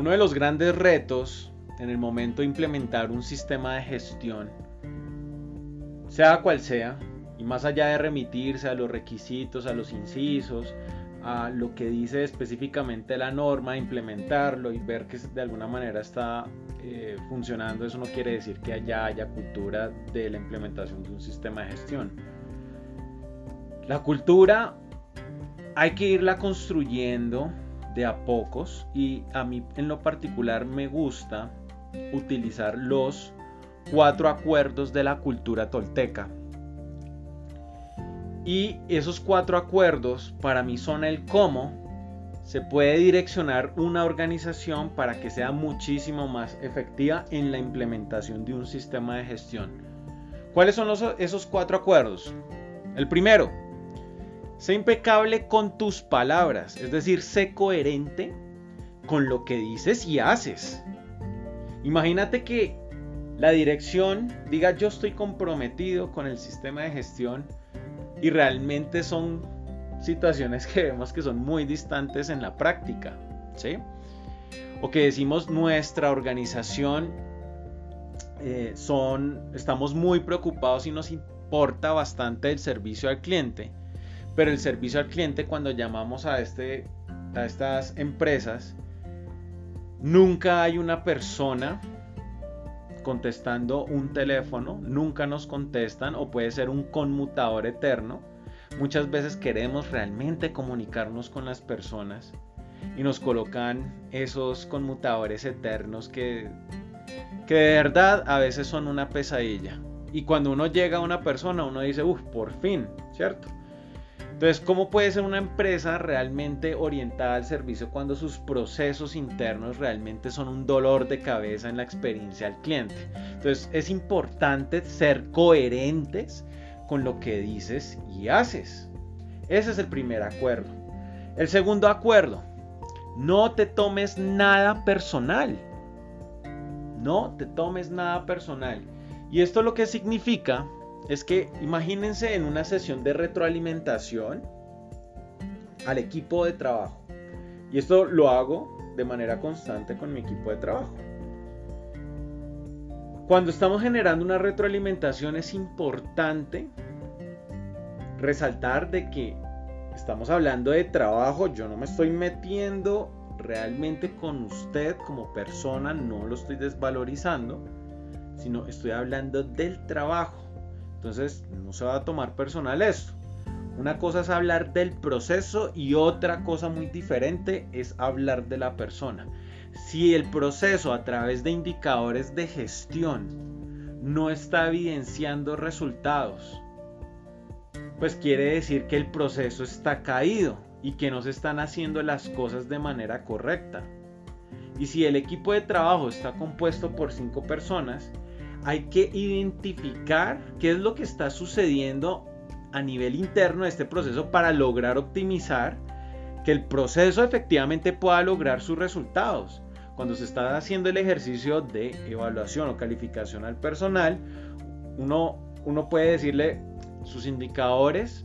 uno de los grandes retos en el momento de implementar un sistema de gestión, sea cual sea, y más allá de remitirse a los requisitos, a los incisos, a lo que dice específicamente la norma, implementarlo y ver que de alguna manera está eh, funcionando, eso no quiere decir que allá haya cultura de la implementación de un sistema de gestión. La cultura hay que irla construyendo de a pocos y a mí en lo particular me gusta utilizar los cuatro acuerdos de la cultura tolteca. Y esos cuatro acuerdos para mí son el cómo se puede direccionar una organización para que sea muchísimo más efectiva en la implementación de un sistema de gestión. ¿Cuáles son esos cuatro acuerdos? El primero, sé impecable con tus palabras, es decir, sé coherente con lo que dices y haces. Imagínate que la dirección diga yo estoy comprometido con el sistema de gestión y realmente son situaciones que vemos que son muy distantes en la práctica, ¿sí? O que decimos nuestra organización eh, son, estamos muy preocupados y nos importa bastante el servicio al cliente, pero el servicio al cliente cuando llamamos a, este, a estas empresas, nunca hay una persona contestando un teléfono, nunca nos contestan o puede ser un conmutador eterno. Muchas veces queremos realmente comunicarnos con las personas y nos colocan esos conmutadores eternos que, que de verdad a veces son una pesadilla. Y cuando uno llega a una persona, uno dice, uff, por fin, ¿cierto? Entonces, ¿cómo puede ser una empresa realmente orientada al servicio cuando sus procesos internos realmente son un dolor de cabeza en la experiencia al cliente? Entonces, es importante ser coherentes con lo que dices y haces. Ese es el primer acuerdo. El segundo acuerdo, no te tomes nada personal. No te tomes nada personal. Y esto lo que significa es que imagínense en una sesión de retroalimentación al equipo de trabajo. Y esto lo hago de manera constante con mi equipo de trabajo. Cuando estamos generando una retroalimentación es importante resaltar de que estamos hablando de trabajo, yo no me estoy metiendo realmente con usted como persona, no lo estoy desvalorizando, sino estoy hablando del trabajo. Entonces no se va a tomar personal esto. Una cosa es hablar del proceso y otra cosa muy diferente es hablar de la persona. Si el proceso a través de indicadores de gestión no está evidenciando resultados, pues quiere decir que el proceso está caído y que no se están haciendo las cosas de manera correcta. Y si el equipo de trabajo está compuesto por cinco personas hay que identificar qué es lo que está sucediendo a nivel interno de este proceso para lograr optimizar que el proceso efectivamente pueda lograr sus resultados. Cuando se está haciendo el ejercicio de evaluación o calificación al personal, uno, uno puede decirle sus indicadores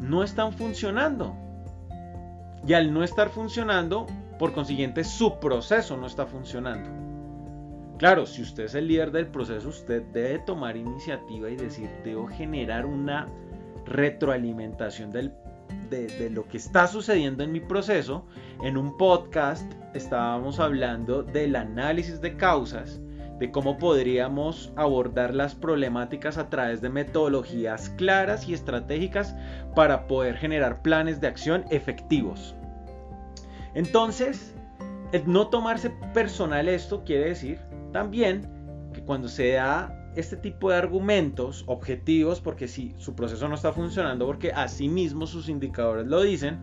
no están funcionando. Y al no estar funcionando, por consiguiente, su proceso no está funcionando. Claro, si usted es el líder del proceso, usted debe tomar iniciativa y decir, debo generar una retroalimentación de, lo que está sucediendo en mi proceso. En un podcast estábamos hablando del análisis de causas, de cómo podríamos abordar las problemáticas a través de metodologías claras y estratégicas para poder generar planes de acción efectivos. Entonces, el no tomarse personal esto quiere decir también que cuando se da este tipo de argumentos objetivos, porque si su proceso no está funcionando, porque así mismo sus indicadores lo dicen,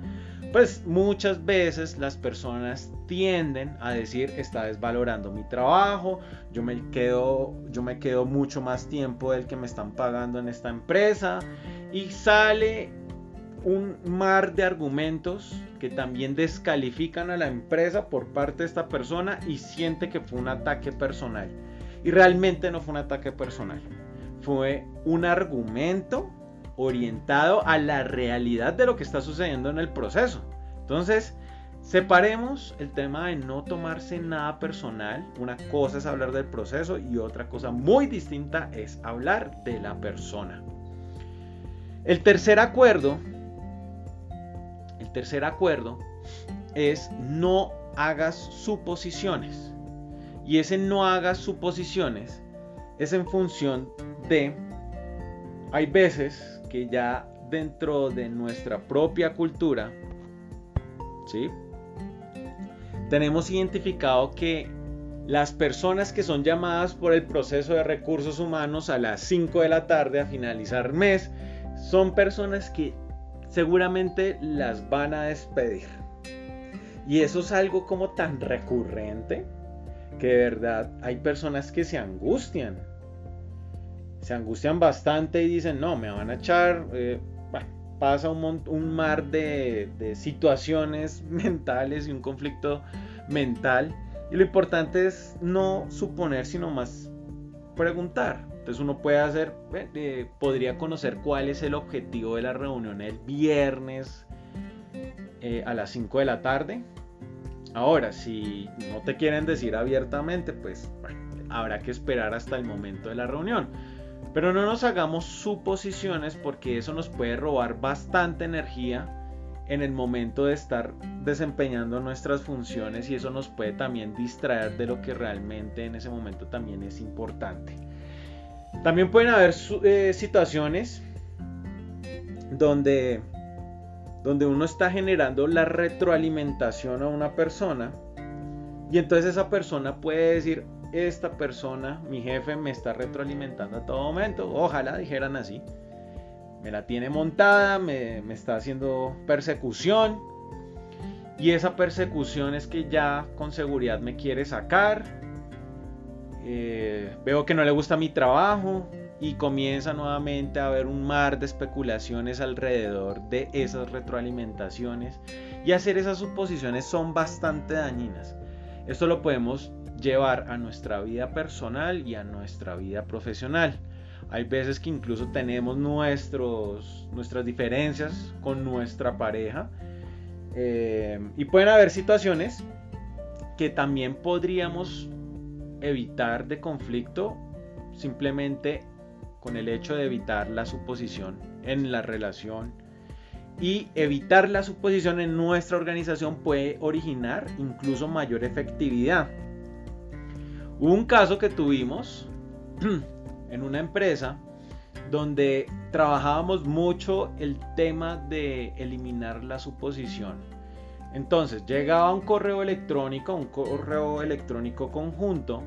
pues muchas veces las personas tienden a decir está desvalorando mi trabajo, yo me quedo, yo me quedo mucho más tiempo del que me están pagando en esta empresa y sale un mar de argumentos que también descalifican a la empresa por parte de esta persona y siente que fue un ataque personal. Y realmente no fue un ataque personal. Fue un argumento orientado a la realidad de lo que está sucediendo en el proceso. Entonces, Separemos el tema de no tomarse nada personal. Una cosa es hablar del proceso y otra cosa muy distinta es hablar de la persona. El tercer acuerdo, tercer acuerdo es no hagas suposiciones. Y ese no hagas suposiciones es en función de, hay veces que ya dentro de nuestra propia cultura, ¿sí? Tenemos identificado que las personas que son llamadas por el proceso de recursos humanos a las 5 de la tarde a finalizar mes son personas que seguramente las van a despedir. Y eso es algo como tan recurrente que de verdad hay personas que se angustian. Se angustian bastante y dicen, no, me van a echar. Eh, pasa un, un mar de, de situaciones mentales y un conflicto mental. Y lo importante es no suponer, sino más preguntar. Entonces uno puede hacer, podría conocer cuál es el objetivo de la reunión el viernes eh, a las 5 de la tarde. Ahora, si no te quieren decir abiertamente, pues habrá que esperar hasta el momento de la reunión. Pero no nos hagamos suposiciones porque eso nos puede robar bastante energía en el momento de estar desempeñando nuestras funciones y eso nos puede también distraer de lo que realmente en ese momento también es importante. También pueden haber eh, situaciones donde, donde uno está generando la retroalimentación a una persona y entonces esa persona puede decir, esta persona, mi jefe, me está retroalimentando a todo momento. Ojalá dijeran así. Me la tiene montada, me, me está haciendo persecución. Y esa persecución es que ya con seguridad me quiere sacar eh, veo que no le gusta mi trabajo y comienza nuevamente a haber un mar de especulaciones alrededor de esas retroalimentaciones y hacer esas suposiciones son bastante dañinas. Esto lo podemos llevar a nuestra vida personal y a nuestra vida profesional. Hay veces que incluso tenemos nuestros, nuestras diferencias con nuestra pareja eh, y pueden haber situaciones que también podríamos evitar de conflicto simplemente con el hecho de evitar la suposición en la relación y evitar la suposición en nuestra organización puede originar incluso mayor efectividad. Hubo un caso que tuvimos en una empresa donde trabajábamos mucho el tema de eliminar la suposición. Entonces llegaba un correo electrónico, un correo electrónico conjunto.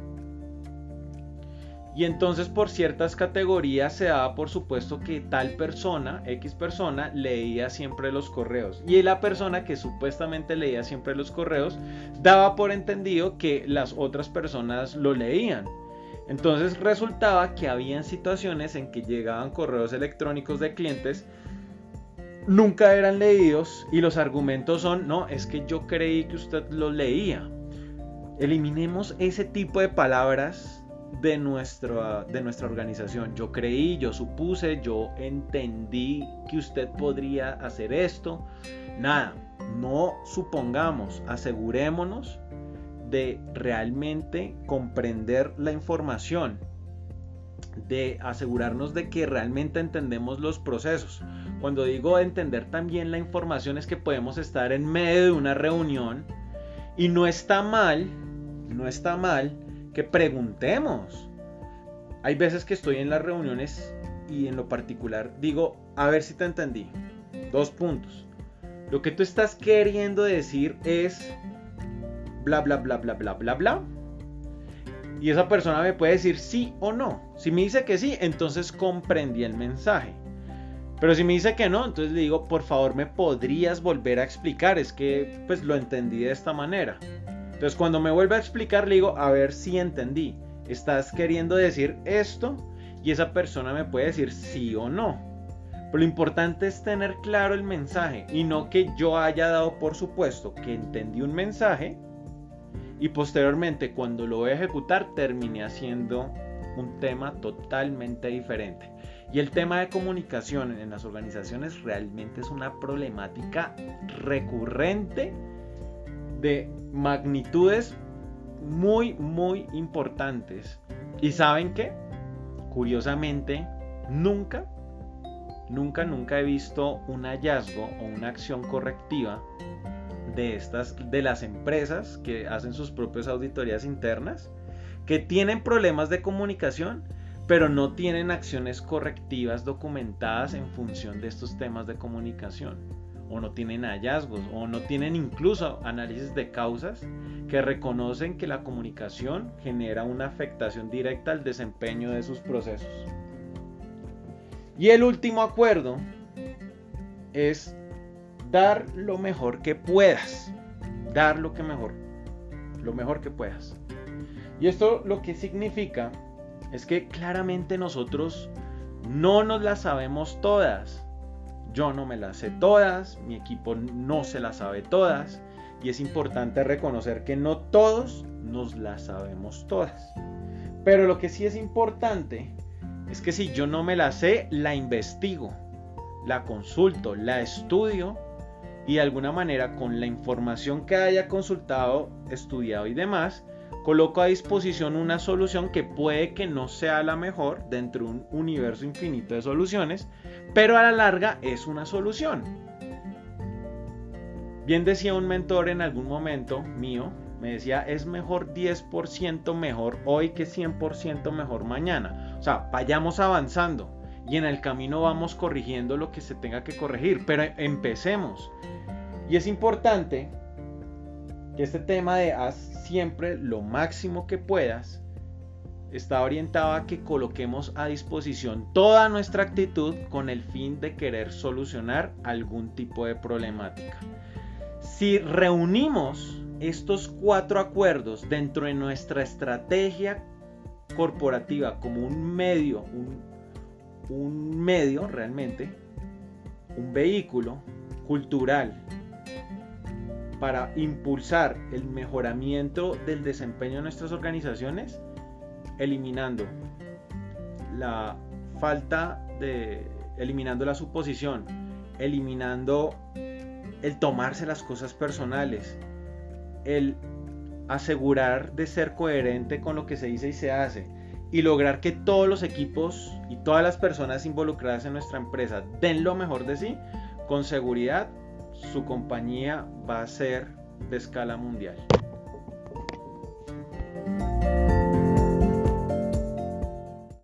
Y entonces por ciertas categorías se daba por supuesto que tal persona, X persona, leía siempre los correos. Y la persona que supuestamente leía siempre los correos daba por entendido que las otras personas lo leían. Entonces resultaba que habían situaciones en que llegaban correos electrónicos de clientes nunca eran leídos y los argumentos son, no, es que yo creí que usted lo leía. Eliminemos ese tipo de palabras de nuestra, de nuestra organización. Yo creí, yo supuse, yo entendí que usted podría hacer esto. Nada, no supongamos, asegurémonos de realmente comprender la información, de asegurarnos de que realmente entendemos los procesos. Cuando digo entender también la información es que podemos estar en medio de una reunión y no está mal, no está mal que preguntemos. Hay veces que estoy en las reuniones y en lo particular digo, a ver si te entendí. Dos puntos. Lo que tú estás queriendo decir es bla bla bla bla bla bla bla. Y esa persona me puede decir sí o no. Si me dice que sí, entonces comprendí el mensaje. Pero si me dice que no, entonces le digo, por favor, me podrías volver a explicar. Es que pues lo entendí de esta manera. Entonces cuando me vuelve a explicar, le digo, a ver si entendí. Estás queriendo decir esto y esa persona me puede decir sí o no. Pero lo importante es tener claro el mensaje y no que yo haya dado por supuesto que entendí un mensaje y posteriormente cuando lo voy a ejecutar terminé haciendo un tema totalmente diferente. Y el tema de comunicación en las organizaciones realmente es una problemática recurrente de magnitudes muy, muy importantes. ¿Y saben qué? Curiosamente, nunca, nunca, nunca he visto un hallazgo o una acción correctiva de estas, de las empresas que hacen sus propias auditorías internas, que tienen problemas de comunicación, pero no tienen acciones correctivas documentadas en función de estos temas de comunicación o no tienen hallazgos o no tienen incluso análisis de causas que reconocen que la comunicación genera una afectación directa al desempeño de sus procesos. Y el último acuerdo es dar lo mejor que puedas. Dar lo que mejor. Lo mejor que puedas. Y esto lo que significa es que claramente nosotros no nos las sabemos todas yo no me las sé todas, mi equipo no se las sabe todas y es importante reconocer que no todos nos las sabemos todas. Pero lo que sí es importante es que si yo no me la sé, la investigo, la consulto, la estudio y de alguna manera con la información que haya consultado, estudiado y demás, coloco a disposición una solución que puede que no sea la mejor dentro de un universo infinito de soluciones, pero a la larga es una solución. Bien decía un mentor en algún momento mío, me decía, es mejor 10% mejor hoy que 100% mejor mañana. O sea, vayamos avanzando y en el camino vamos corrigiendo lo que se tenga que corregir, pero empecemos. Y es importante que este tema de haz siempre lo máximo que puedas, está orientado a que coloquemos a disposición toda nuestra actitud con el fin de querer solucionar algún tipo de problemática. Si reunimos estos cuatro acuerdos dentro de nuestra estrategia corporativa como un medio, un, un medio realmente, un vehículo cultural para impulsar el mejoramiento del desempeño de nuestras organizaciones, eliminando la falta de, eliminando la suposición, eliminando el tomarse las cosas personales, el asegurar de ser coherente con lo que se dice y se hace y lograr que todos los equipos y todas las personas involucradas en nuestra empresa den lo mejor de sí, con seguridad su compañía va a ser de escala mundial.